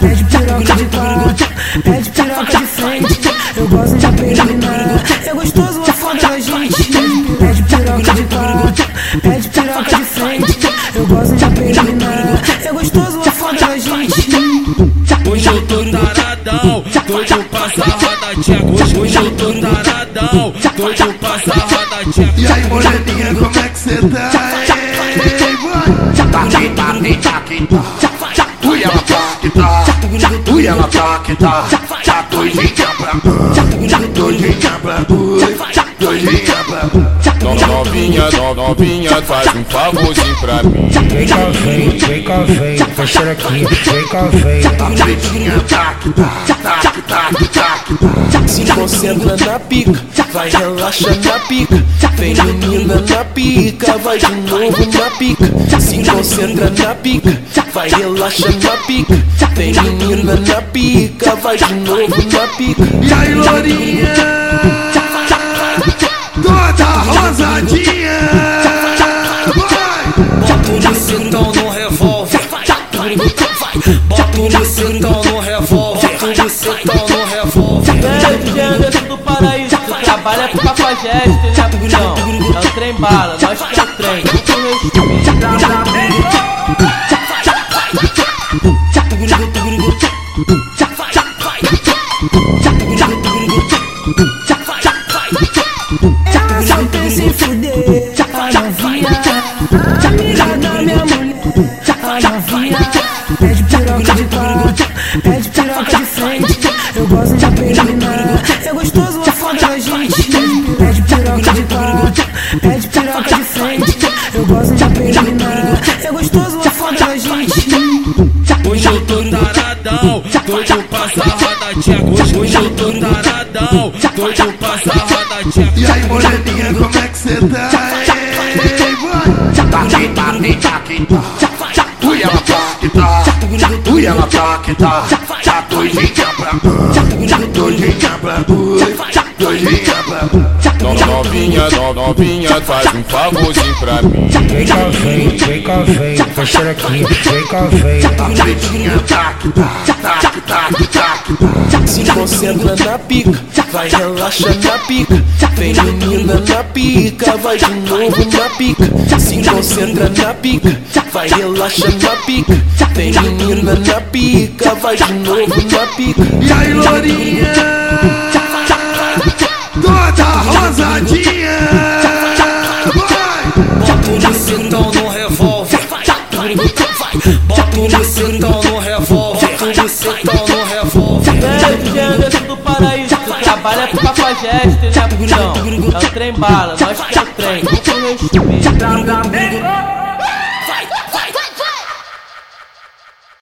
Pede piroca de quatro apelinar É gostoso a foda da gente Hoje eu tô taradão, doido pra da tcheca. Hoje, eu tô taradão, doido pra da tcheca. E aí, moreninha, como é que cê tá? Ei, vai. Taque, taque, taque, tá. Ui, ela tá que tá. Ui, ela tá que tá. Tá doidinha pra cá. Doidinha pra cá. Novinha, no- novinha, faz um favorzinho pra mim. Vem cá, vem, vem cá, vem, deixa aqui, vem cá, vem. Tá pretinha, tá. Taque, taque, taque, tá. Se concentra na pica, vai relaxa na pica. Vem menina na pica, vai de novo na pica. Se concentra na pica, vai relaxa na pica. Vem menina na pica, vai de novo na pica. E aí, lourinha? Bota no cintão no revólver. É, DJ Anderson do Paraíso, tu trabalha com cafajeste, né, putão? É o trem bala, nós que é o trem, só pensa em fuder a novinha Amiga da minha mulher A novinha Pede piroca de quatro Pede piroca de frente Gosto de apelinar É gostoso a foda da gente Pede piroca de quatro Pede piroca de frente Eu gosto de apelinar É gostoso a foda da gente Hoje eu tô taradão, doido pra sarrar da tcheca. Hoje, eu tô taradão, doido pra sarrar da tcheca. E aí, moreninha, como é que cê tá? Ei, vai. Taque, taque, taque, tá. Ui, ela tá que tá. Ui, ela tá que tá. Tá doidinha pra. Novinha, no- novinha, faz um favorzinho pra mim. Vem cá, vem, vem cá, vem, deixa aqui, vem cá, vem. Tá pretinha, tá. Taque, taque, taque, tá. Se concentra na pica, vai relaxa na pica. Vem menina na pica, vai de novo na pica. Se concentra na pica, vai relaxa na pica. Vem menina na pica, vai de novo na pica. E aí, lourinha? No cintão no revólver. DJ Anderson do Paraíso, tu trabalha com cafajeste, né, putão? É o trem bala, nós que é o trem, com respeito.